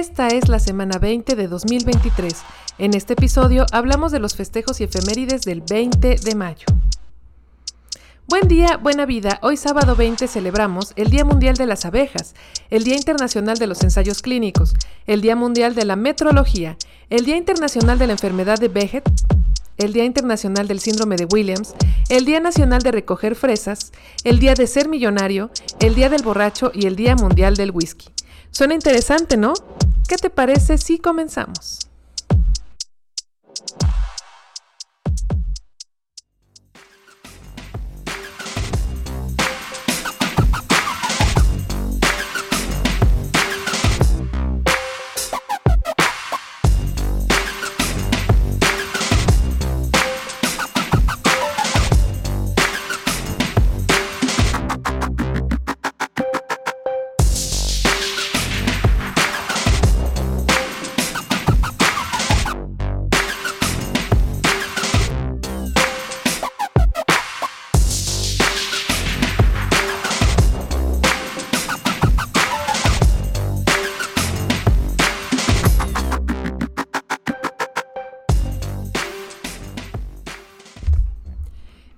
Esta es la semana 20 de 2023. En este episodio hablamos de los festejos y efemérides del 20 de mayo. Buen día, buena vida. Hoy sábado 20 celebramos el Día Mundial de las Abejas, el Día Internacional de los Ensayos Clínicos, el Día Mundial de la Metrología, el Día Internacional de la Enfermedad de Behet, el Día Internacional del Síndrome de Williams, el Día Nacional de Recoger Fresas, el Día de Ser Millonario, el Día del Borracho y el Día Mundial del Whisky. Suena interesante, ¿no? ¿Qué te parece si comenzamos?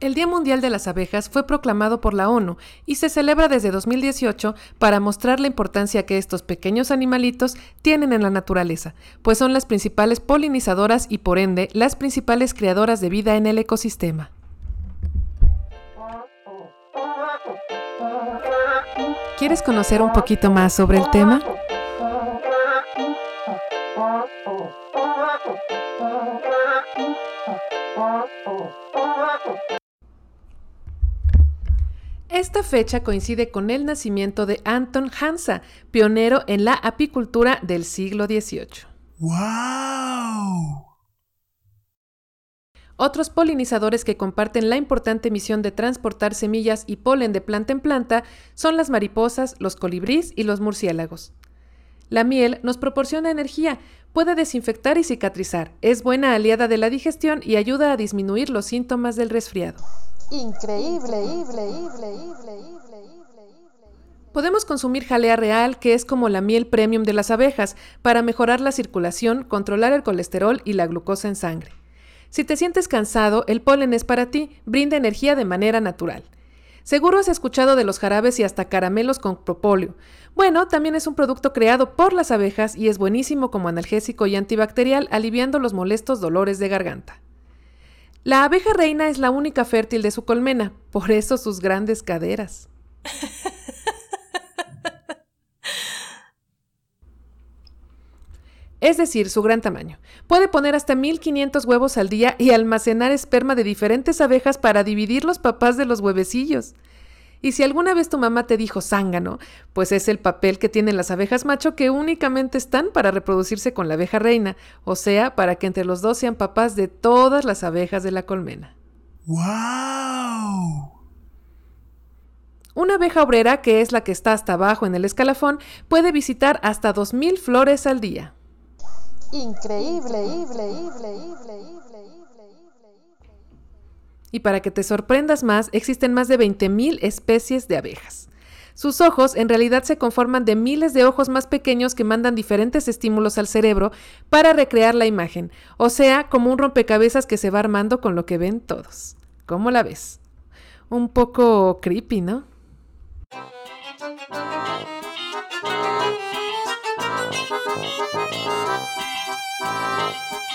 El Día Mundial de las Abejas fue proclamado por la ONU y se celebra desde 2018 para mostrar la importancia que estos pequeños animalitos tienen en la naturaleza, pues son las principales polinizadoras y por ende las principales creadoras de vida en el ecosistema. ¿Quieres conocer un poquito más sobre el tema? Esta fecha coincide con el nacimiento de Anton Hansa, pionero en la apicultura del siglo XVIII. ¡Wow! Otros polinizadores que comparten la importante misión de transportar semillas y polen de planta en planta son las mariposas, los colibríes y los murciélagos. La miel nos proporciona energía, puede desinfectar y cicatrizar, es buena aliada de la digestión y ayuda a disminuir los síntomas del resfriado. Increíble, Podemos consumir jalea real, que es como la miel premium de las abejas, para mejorar la circulación, controlar el colesterol y la glucosa en sangre. Si te sientes cansado, el polen es para ti, brinda energía de manera natural. Seguro has escuchado de los jarabes y hasta caramelos con propóleo. Bueno, también es un producto creado por las abejas y es buenísimo como analgésico y antibacterial, aliviando los molestos dolores de garganta. La abeja reina es la única fértil de su colmena, por eso sus grandes caderas. es decir, su gran tamaño. Puede poner hasta 1500 huevos al día y almacenar esperma de diferentes abejas para dividir los papás de los huevecillos. Y si alguna vez tu mamá te dijo zángano, pues es el papel que tienen las abejas macho que únicamente están para reproducirse con la abeja reina, o sea, para que entre los dos sean papás de todas las abejas de la colmena. ¡Wow! Una abeja obrera, que es la que está hasta abajo en el escalafón, puede visitar hasta 2.000 flores al día. Increíble, y para que te sorprendas más, existen más de 20.000 especies de abejas. Sus ojos en realidad se conforman de miles de ojos más pequeños que mandan diferentes estímulos al cerebro para recrear la imagen, o sea, como un rompecabezas que se va armando con lo que ven todos. ¿Cómo la ves? Un poco creepy, ¿no?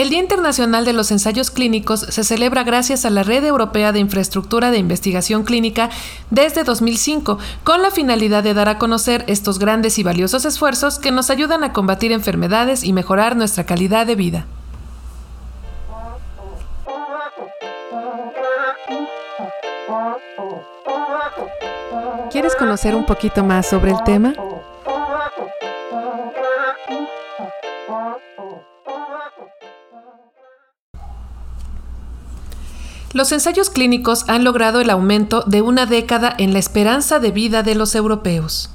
El Día Internacional de los Ensayos Clínicos se celebra gracias a la Red Europea de Infraestructura de Investigación Clínica desde 2005, con la finalidad de dar a conocer estos grandes y valiosos esfuerzos que nos ayudan a combatir enfermedades y mejorar nuestra calidad de vida. ¿Quieres conocer un poquito más sobre el tema? Los ensayos clínicos han logrado el aumento de una década en la esperanza de vida de los europeos.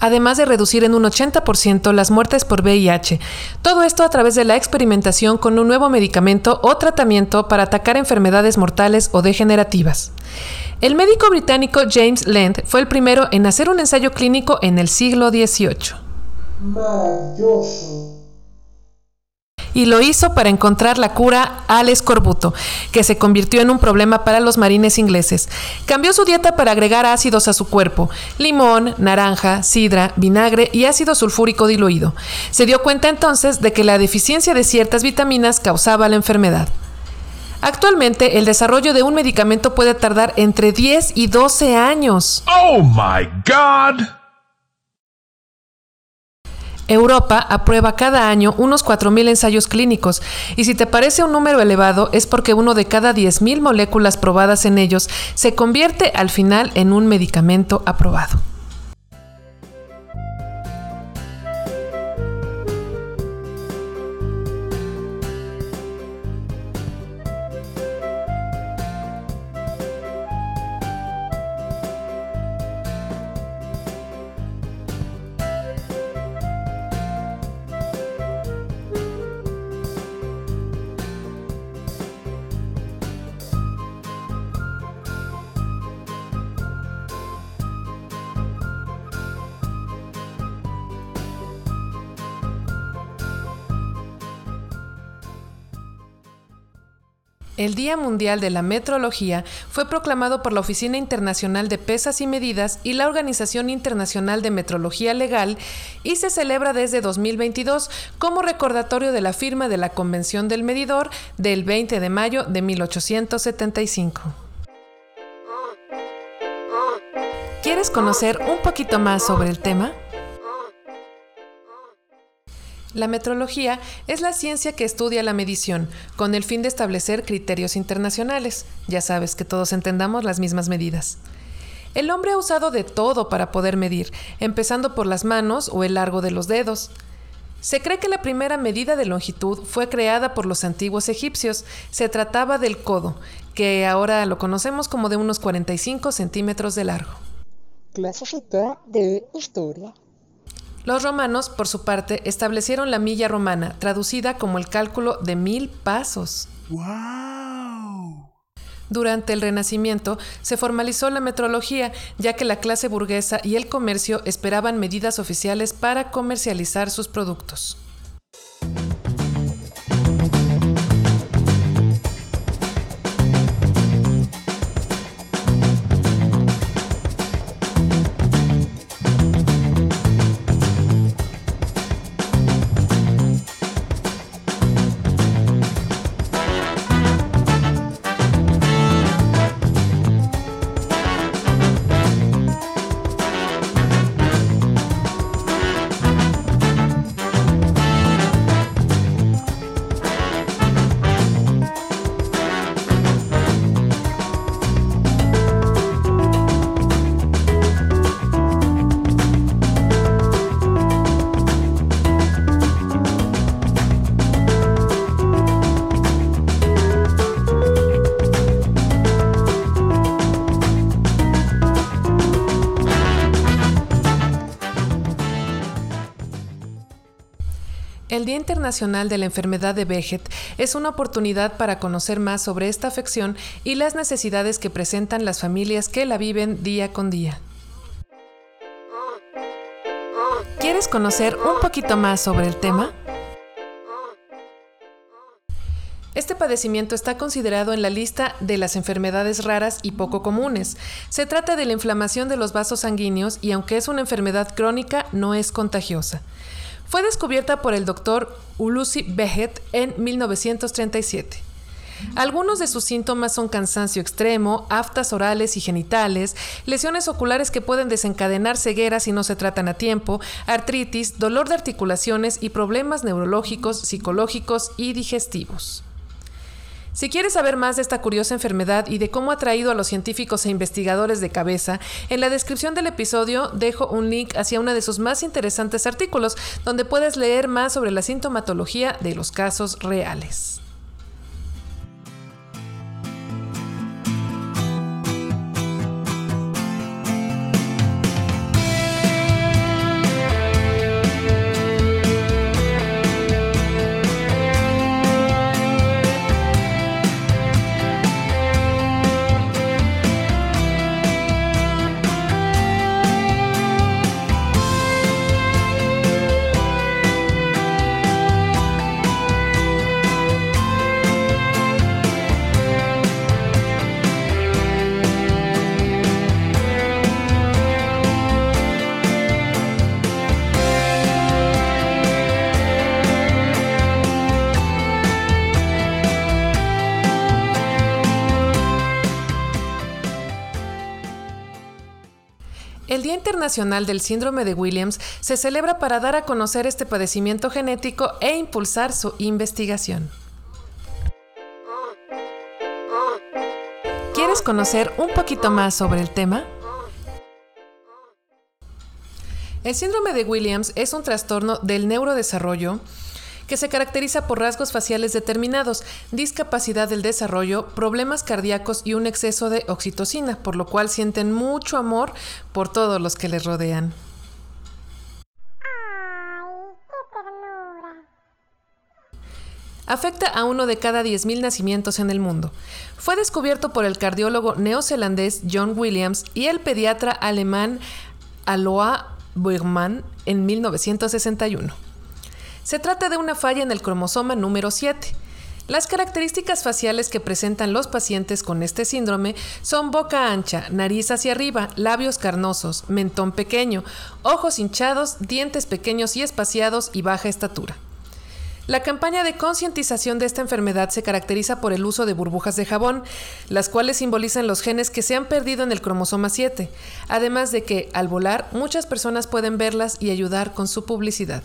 Además de reducir en un 80% las muertes por VIH. Todo esto a través de la experimentación con un nuevo medicamento o tratamiento para atacar enfermedades mortales o degenerativas. El médico británico James Lent fue el primero en hacer un ensayo clínico en el siglo XVIII. Maravilloso y lo hizo para encontrar la cura al escorbuto, que se convirtió en un problema para los marines ingleses. Cambió su dieta para agregar ácidos a su cuerpo, limón, naranja, sidra, vinagre y ácido sulfúrico diluido. Se dio cuenta entonces de que la deficiencia de ciertas vitaminas causaba la enfermedad. Actualmente, el desarrollo de un medicamento puede tardar entre 10 y 12 años. ¡Oh, my God! Europa aprueba cada año unos 4.000 ensayos clínicos y si te parece un número elevado es porque uno de cada 10.000 moléculas probadas en ellos se convierte al final en un medicamento aprobado. El Día Mundial de la Metrología fue proclamado por la Oficina Internacional de Pesas y Medidas y la Organización Internacional de Metrología Legal y se celebra desde 2022 como recordatorio de la firma de la Convención del Medidor del 20 de mayo de 1875. ¿Quieres conocer un poquito más sobre el tema? La metrología es la ciencia que estudia la medición, con el fin de establecer criterios internacionales. Ya sabes que todos entendamos las mismas medidas. El hombre ha usado de todo para poder medir, empezando por las manos o el largo de los dedos. Se cree que la primera medida de longitud fue creada por los antiguos egipcios. Se trataba del codo, que ahora lo conocemos como de unos 45 centímetros de largo. Clasicita de historia. Los romanos, por su parte, establecieron la milla romana, traducida como el cálculo de mil pasos. Durante el Renacimiento se formalizó la metrología, ya que la clase burguesa y el comercio esperaban medidas oficiales para comercializar sus productos. El Día Internacional de la Enfermedad de Behet es una oportunidad para conocer más sobre esta afección y las necesidades que presentan las familias que la viven día con día. ¿Quieres conocer un poquito más sobre el tema? Este padecimiento está considerado en la lista de las enfermedades raras y poco comunes. Se trata de la inflamación de los vasos sanguíneos y aunque es una enfermedad crónica, no es contagiosa. Fue descubierta por el doctor Ulusi Behet en 1937. Algunos de sus síntomas son cansancio extremo, aftas orales y genitales, lesiones oculares que pueden desencadenar ceguera si no se tratan a tiempo, artritis, dolor de articulaciones y problemas neurológicos, psicológicos y digestivos. Si quieres saber más de esta curiosa enfermedad y de cómo ha traído a los científicos e investigadores de cabeza, en la descripción del episodio dejo un link hacia uno de sus más interesantes artículos, donde puedes leer más sobre la sintomatología de los casos reales. Internacional del Síndrome de Williams se celebra para dar a conocer este padecimiento genético e impulsar su investigación. ¿Quieres conocer un poquito más sobre el tema? El síndrome de Williams es un trastorno del neurodesarrollo que se caracteriza por rasgos faciales determinados, discapacidad del desarrollo, problemas cardíacos y un exceso de oxitocina, por lo cual sienten mucho amor por todos los que les rodean. afecta a uno de cada 10.000 nacimientos en el mundo. Fue descubierto por el cardiólogo neozelandés John Williams y el pediatra alemán Aloa Bergman en 1961. Se trata de una falla en el cromosoma número 7. Las características faciales que presentan los pacientes con este síndrome son boca ancha, nariz hacia arriba, labios carnosos, mentón pequeño, ojos hinchados, dientes pequeños y espaciados y baja estatura. La campaña de concientización de esta enfermedad se caracteriza por el uso de burbujas de jabón, las cuales simbolizan los genes que se han perdido en el cromosoma 7, además de que, al volar, muchas personas pueden verlas y ayudar con su publicidad.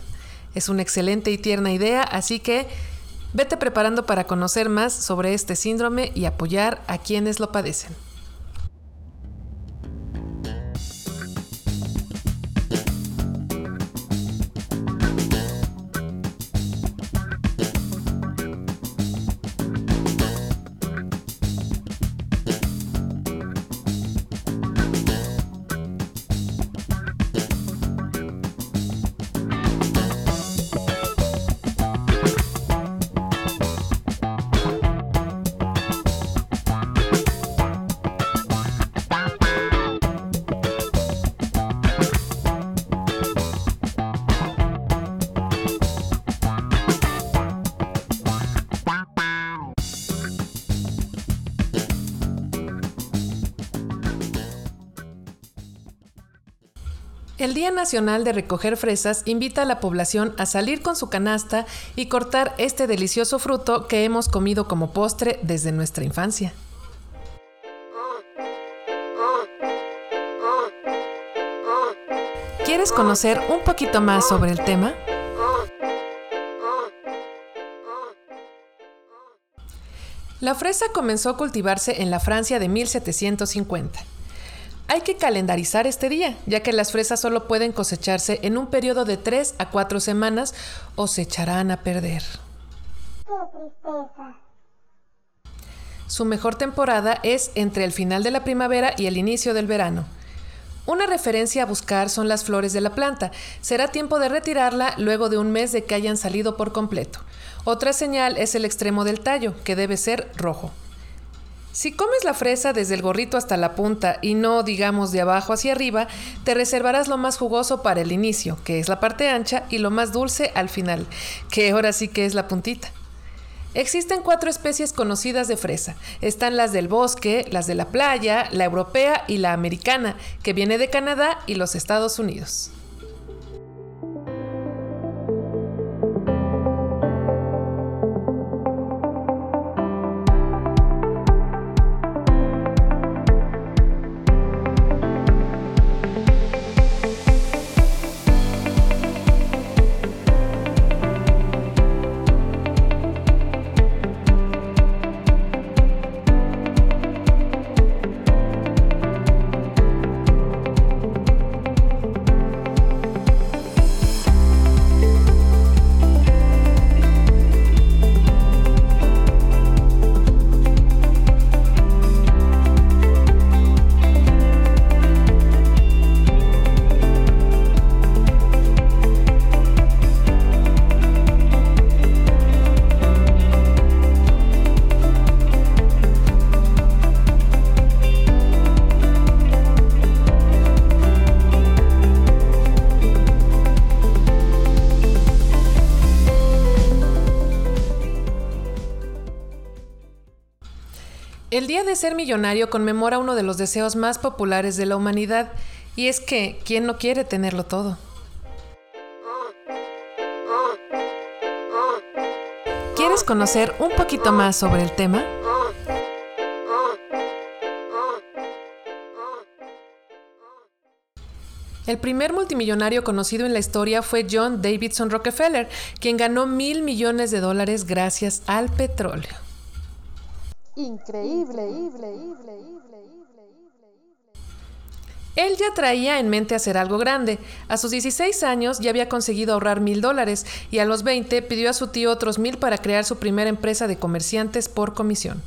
Es una excelente y tierna idea, así que vete preparando para conocer más sobre este síndrome y apoyar a quienes lo padecen. Día Nacional de Recoger Fresas invita a la población a salir con su canasta y cortar este delicioso fruto que hemos comido como postre desde nuestra infancia. ¿Quieres conocer un poquito más sobre el tema? La fresa comenzó a cultivarse en la Francia de 1750. Hay que calendarizar este día, ya que las fresas solo pueden cosecharse en un periodo de 3 a 4 semanas o se echarán a perder. Su mejor temporada es entre el final de la primavera y el inicio del verano. Una referencia a buscar son las flores de la planta. Será tiempo de retirarla luego de un mes de que hayan salido por completo. Otra señal es el extremo del tallo, que debe ser rojo. Si comes la fresa desde el gorrito hasta la punta y no, digamos, de abajo hacia arriba, te reservarás lo más jugoso para el inicio, que es la parte ancha, y lo más dulce al final, que ahora sí que es la puntita. Existen cuatro especies conocidas de fresa. Están las del bosque, las de la playa, la europea y la americana, que viene de Canadá y los Estados Unidos. El Día de Ser Millonario conmemora uno de los deseos más populares de la humanidad, y es que, ¿quién no quiere tenerlo todo? ¿Quieres conocer un poquito más sobre el tema? El primer multimillonario conocido en la historia fue John Davidson Rockefeller, quien ganó mil millones de dólares gracias al petróleo. Increíble. Él ya traía en mente hacer algo grande. A sus 16 años ya había conseguido ahorrar mil dólares y a los 20 pidió a su tío otros mil para crear su primera empresa de comerciantes por comisión.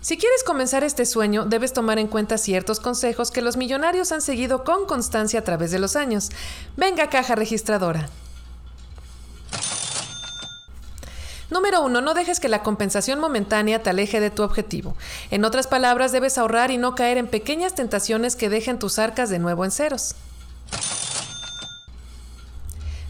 Si quieres comenzar este sueño, debes tomar en cuenta ciertos consejos que los millonarios han seguido con constancia a través de los años. Venga, caja registradora. Número uno, no dejes que la compensación momentánea te aleje de tu objetivo. En otras palabras, debes ahorrar y no caer en pequeñas tentaciones que dejen tus arcas de nuevo en ceros.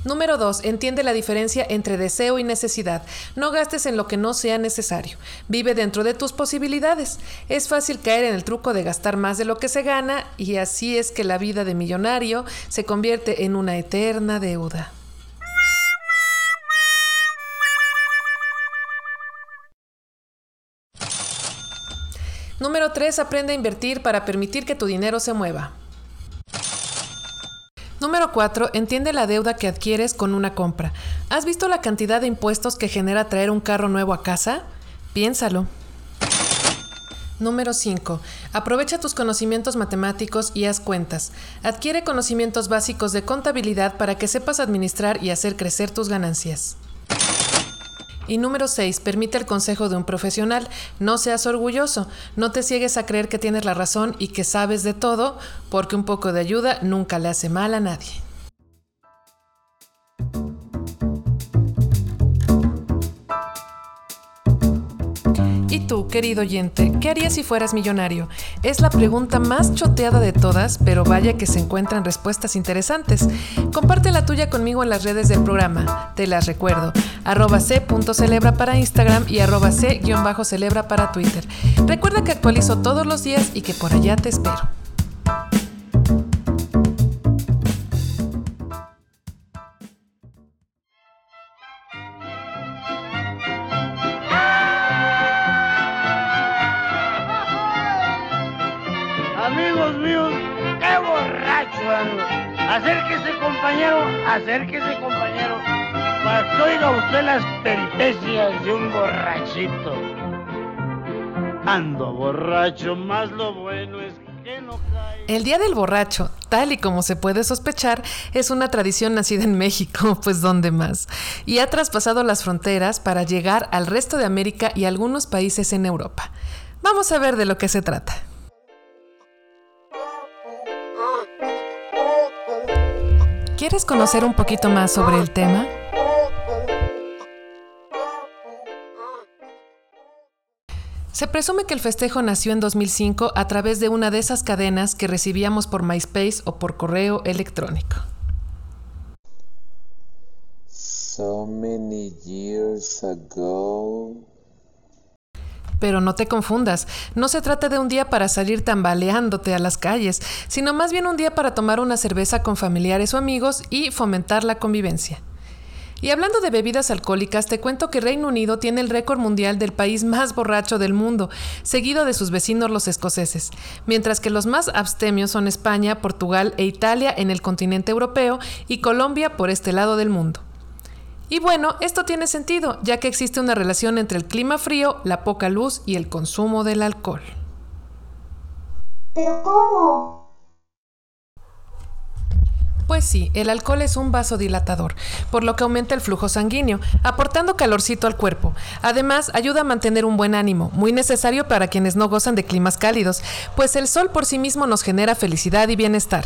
Número 2. Entiende la diferencia entre deseo y necesidad. No gastes en lo que no sea necesario. Vive dentro de tus posibilidades. Es fácil caer en el truco de gastar más de lo que se gana y así es que la vida de millonario se convierte en una eterna deuda. Número 3. Aprende a invertir para permitir que tu dinero se mueva. Número 4. Entiende la deuda que adquieres con una compra. ¿Has visto la cantidad de impuestos que genera traer un carro nuevo a casa? Piénsalo. Número 5. Aprovecha tus conocimientos matemáticos y haz cuentas. Adquiere conocimientos básicos de contabilidad para que sepas administrar y hacer crecer tus ganancias. Y número 6, permite el consejo de un profesional. No seas orgulloso, no te ciegues a creer que tienes la razón y que sabes de todo, porque un poco de ayuda nunca le hace mal a nadie. ¿Y tú, querido oyente, qué harías si fueras millonario? Es la pregunta más choteada de todas, pero vaya que se encuentran respuestas interesantes. Comparte la tuya conmigo en las redes del programa. Te las recuerdo. Arroba c.celebra para Instagram y arroba c-celebra para Twitter. Recuerda que actualizo todos los días y que por allá te espero. Acérquese, compañero, para que usted las peripecias de un borrachito. Ando borracho, más lo bueno es que no cae. El Día del Borracho, tal y como se puede sospechar, es una tradición nacida en México, pues ¿dónde más? Y ha traspasado las fronteras para llegar al resto de América y algunos países en Europa. Vamos a ver de lo que se trata. ¿Quieres conocer un poquito más sobre el tema? Se presume que el festejo nació en 2005 a través de una de esas cadenas que recibíamos por MySpace o por correo electrónico. So many years ago, Pero no te confundas, no se trata de un día para salir tambaleándote a las calles, sino más bien un día para tomar una cerveza con familiares o amigos y fomentar la convivencia. Y hablando de bebidas alcohólicas, te cuento que Reino Unido tiene el récord mundial del país más borracho del mundo, seguido de sus vecinos los escoceses, mientras que los más abstemios son España, Portugal e Italia en el continente europeo y Colombia por este lado del mundo. Y bueno, esto tiene sentido, ya que existe una relación entre el clima frío, la poca luz y el consumo del alcohol. ¿Pero cómo? Pues sí, el alcohol es un vasodilatador, por lo que aumenta el flujo sanguíneo, aportando calorcito al cuerpo. Además, ayuda a mantener un buen ánimo, muy necesario para quienes no gozan de climas cálidos, pues el sol por sí mismo nos genera felicidad y bienestar.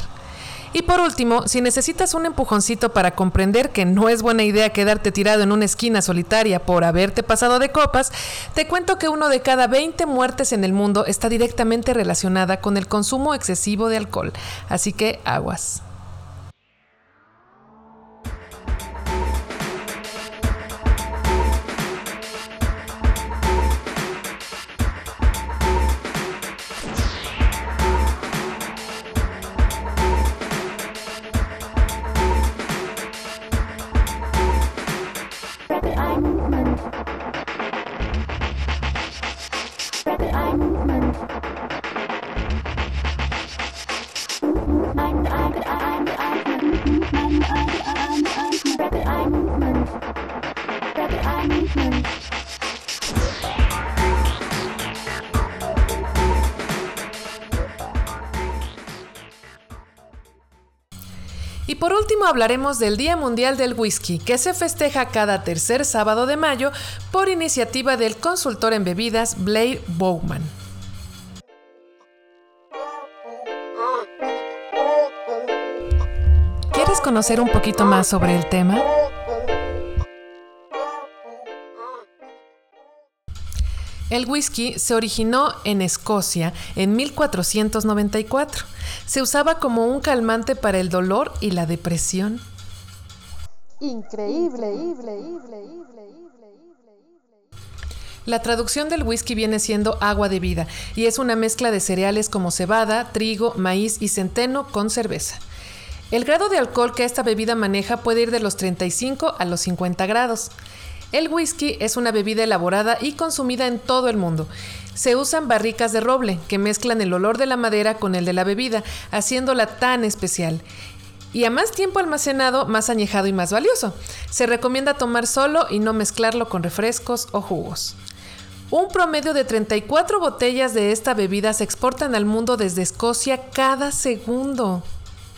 Y por último, si necesitas un empujoncito para comprender que no es buena idea quedarte tirado en una esquina solitaria por haberte pasado de copas, te cuento que uno de cada 20 muertes en el mundo está directamente relacionada con el consumo excesivo de alcohol. Así que aguas. Último hablaremos del Día Mundial del Whisky, que se festeja cada tercer sábado de mayo por iniciativa del consultor en bebidas Blair Bowman. ¿Quieres conocer un poquito más sobre el tema? El whisky se originó en Escocia en 1494. Se usaba como un calmante para el dolor y la depresión. Increíble. La traducción del whisky viene siendo agua de vida y es una mezcla de cereales como cebada, trigo, maíz y centeno con cerveza. El grado de alcohol que esta bebida maneja puede ir de los 35 a los 50 grados. El whisky es una bebida elaborada y consumida en todo el mundo. Se usan barricas de roble que mezclan el olor de la madera con el de la bebida, haciéndola tan especial. Y a más tiempo almacenado, más añejado y más valioso. Se recomienda tomar solo y no mezclarlo con refrescos o jugos. Un promedio de 34 botellas de esta bebida se exportan al mundo desde Escocia cada segundo.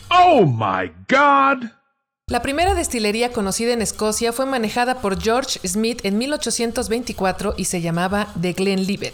Oh my god! La primera destilería conocida en Escocia fue manejada por George Smith en 1824 y se llamaba The Glenlivet.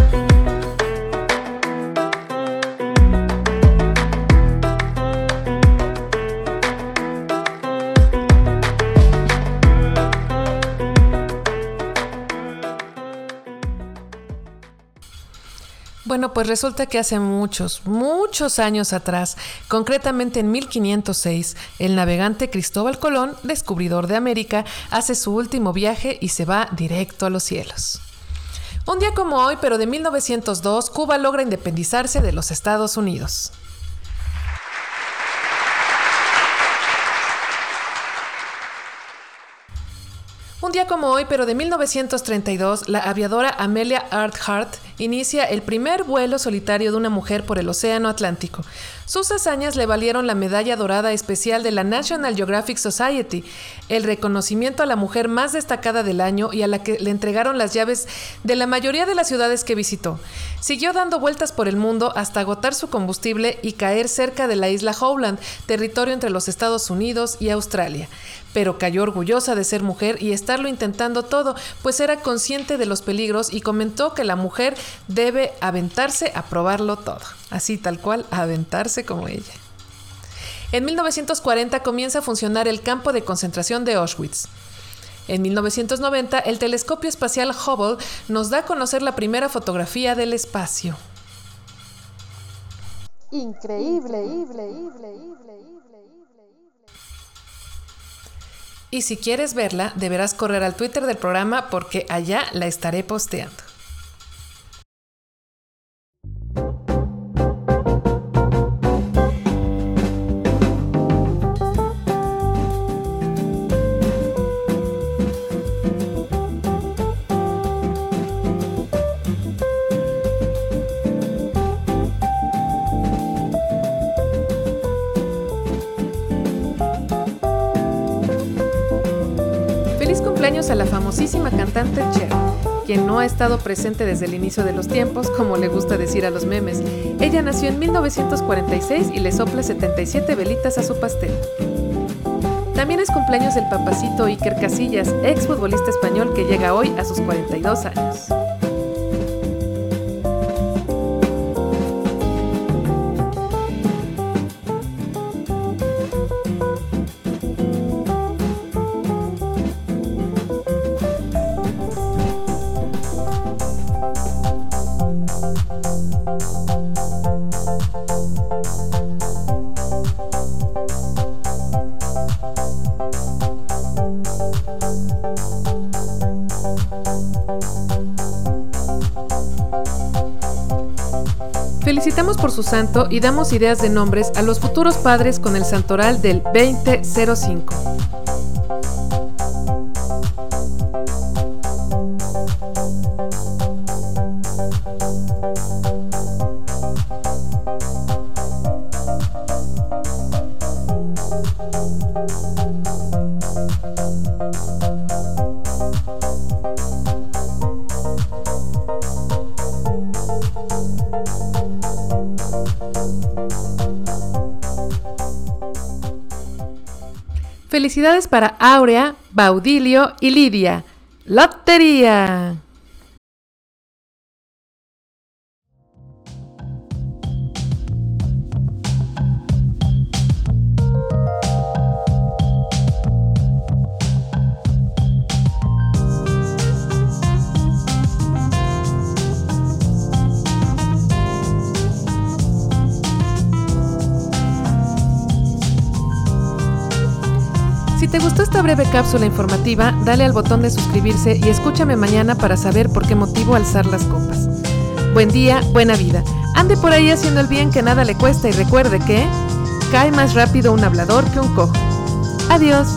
Pues resulta que hace muchos, muchos años atrás, concretamente en 1506, el navegante Cristóbal Colón, descubridor de América, hace su último viaje y se va directo a los cielos. Un día como hoy, pero de 1902, Cuba logra independizarse de los Estados Unidos. Un día como hoy, pero de 1932, la aviadora Amelia Earhart inicia el primer vuelo solitario de una mujer por el Océano Atlántico. Sus hazañas le valieron la medalla dorada especial de la National Geographic Society, el reconocimiento a la mujer más destacada del año y a la que le entregaron las llaves de la mayoría de las ciudades que visitó. Siguió dando vueltas por el mundo hasta agotar su combustible y caer cerca de la isla Howland, territorio entre los Estados Unidos y Australia pero cayó orgullosa de ser mujer y estarlo intentando todo, pues era consciente de los peligros y comentó que la mujer debe aventarse a probarlo todo, así tal cual, a aventarse como ella. En 1940 comienza a funcionar el campo de concentración de Auschwitz. En 1990, el telescopio espacial Hubble nos da a conocer la primera fotografía del espacio. Increíble. Y si quieres verla, deberás correr al Twitter del programa porque allá la estaré posteando. Famosísima cantante Cher, quien no ha estado presente desde el inicio de los tiempos, como le gusta decir a los memes. Ella nació en 1946 y le sopla 77 velitas a su pastel. También es cumpleaños del papacito Iker Casillas, ex futbolista español que llega hoy a sus 42 años. Santo y damos ideas de nombres a los futuros padres con el santoral del 2005. Felicidades para Aurea, Baudilio y Lidia. ¡Lotería! Si te gustó esta breve cápsula informativa, dale al botón de suscribirse y escúchame mañana para saber por qué motivo alzar las copas. Buen día, buena vida. Ande por ahí haciendo el bien que nada le cuesta y recuerde que cae más rápido un hablador que un cojo. Adiós.